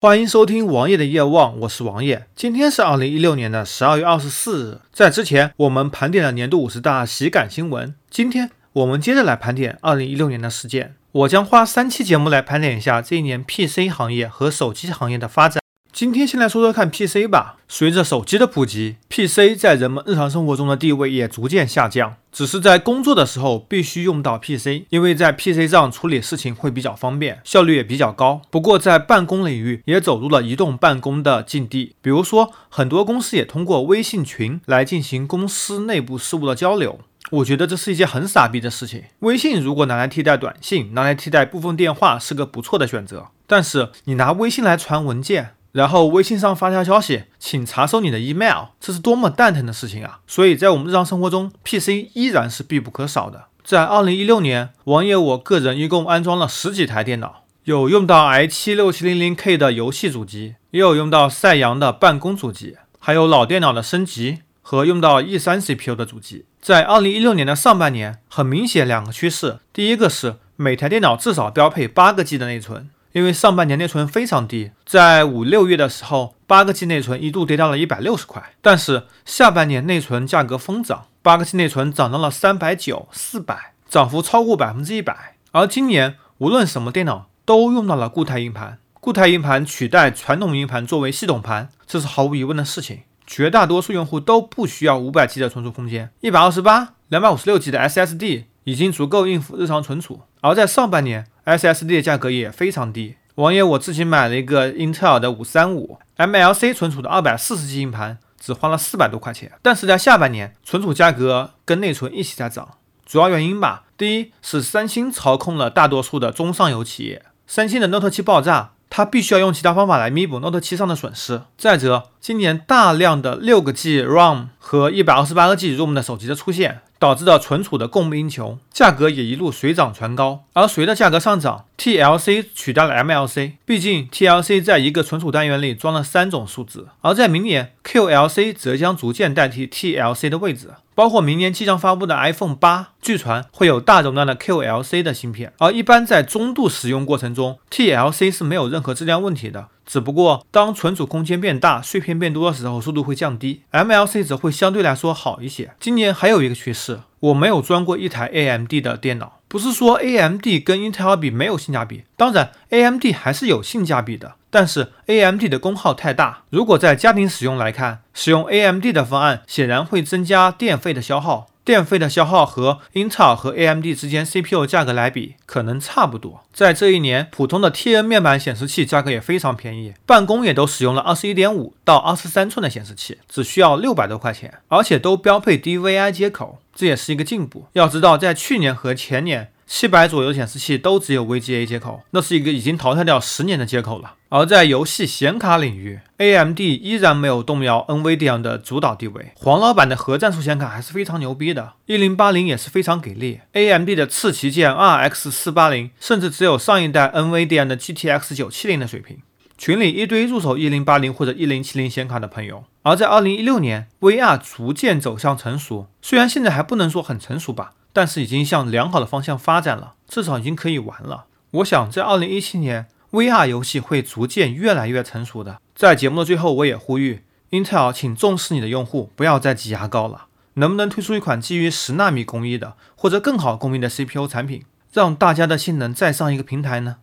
欢迎收听王爷的夜望，我是王爷。今天是二零一六年的十二月二十四日。在之前，我们盘点了年度五十大喜感新闻。今天我们接着来盘点二零一六年的事件。我将花三期节目来盘点一下这一年 PC 行业和手机行业的发展。今天先来说说看 PC 吧。随着手机的普及，PC 在人们日常生活中的地位也逐渐下降。只是在工作的时候必须用到 PC，因为在 PC 上处理事情会比较方便，效率也比较高。不过在办公领域也走入了移动办公的境地。比如说，很多公司也通过微信群来进行公司内部事务的交流。我觉得这是一件很傻逼的事情。微信如果拿来替代短信，拿来替代部分电话，是个不错的选择。但是你拿微信来传文件。然后微信上发条消息，请查收你的 email，这是多么蛋疼的事情啊！所以在我们日常生活中，PC 依然是必不可少的。在二零一六年，王爷我个人一共安装了十几台电脑，有用到 i 七六七零零 K 的游戏主机，也有用到赛扬的办公主机，还有老电脑的升级和用到 E 三 CPU 的主机。在二零一六年的上半年，很明显两个趋势，第一个是每台电脑至少标配八个 G 的内存。因为上半年内存非常低，在五六月的时候，八个 G 内存一度跌到了一百六十块。但是下半年内存价格疯涨，八个 G 内存涨到了三百九、四百，涨幅超过百分之一百。而今年无论什么电脑都用到了固态硬盘，固态硬盘取代传统硬盘作为系统盘，这是毫无疑问的事情。绝大多数用户都不需要五百 G 的存储空间，一百二十八、两百五十六 G 的 SSD 已经足够应付日常存储。而在上半年，SSD 的价格也非常低，王爷我自己买了一个英特尔的五三五 MLC 存储的二百四十 G 硬盘，只花了四百多块钱。但是在下半年，存储价格跟内存一起在涨，主要原因吧，第一是三星操控了大多数的中上游企业，三星的 Note 七爆炸。它必须要用其他方法来弥补 Note 7上的损失。再者，今年大量的六个 G ROM 和一百二十八个 G ROM 的手机的出现，导致了存储的供不应求，价格也一路水涨船高。而随着价格上涨，TLC 取代了 MLC，毕竟 TLC 在一个存储单元里装了三种数字。而在明年，QLC 则将逐渐代替 TLC 的位置。包括明年即将发布的 iPhone 八，据传会有大容量的 QLC 的芯片，而一般在中度使用过程中，TLC 是没有任何质量问题的。只不过当存储空间变大、碎片变多的时候，速度会降低，MLC 则会相对来说好一些。今年还有一个趋势，我没有装过一台 AMD 的电脑。不是说 AMD 跟英特尔比没有性价比，当然 AMD 还是有性价比的，但是 AMD 的功耗太大。如果在家庭使用来看，使用 AMD 的方案显然会增加电费的消耗。电费的消耗和英特尔和 AMD 之间 CPU 价格来比，可能差不多。在这一年，普通的 TN 面板显示器价格也非常便宜，办公也都使用了二十一点五到二十三寸的显示器，只需要六百多块钱，而且都标配 DVI 接口，这也是一个进步。要知道，在去年和前年。七百左右显示器都只有 VGA 接口，那是一个已经淘汰掉十年的接口了。而在游戏显卡领域，AMD 依然没有动摇 NVIDIA 的主导地位。黄老板的核战术显卡还是非常牛逼的，一零八零也是非常给力。AMD 的次旗舰 RX 四八零甚至只有上一代 NVIDIA 的 GTX 九七零的水平。群里一堆入手一零八零或者一零七零显卡的朋友。而在二零一六年，VR 逐渐走向成熟，虽然现在还不能说很成熟吧。但是已经向良好的方向发展了，至少已经可以玩了。我想在二零一七年，VR 游戏会逐渐越来越成熟的。在节目的最后，我也呼吁英特尔，请重视你的用户，不要再挤牙膏了。能不能推出一款基于十纳米工艺的，或者更好工艺的 CPU 产品，让大家的性能再上一个平台呢？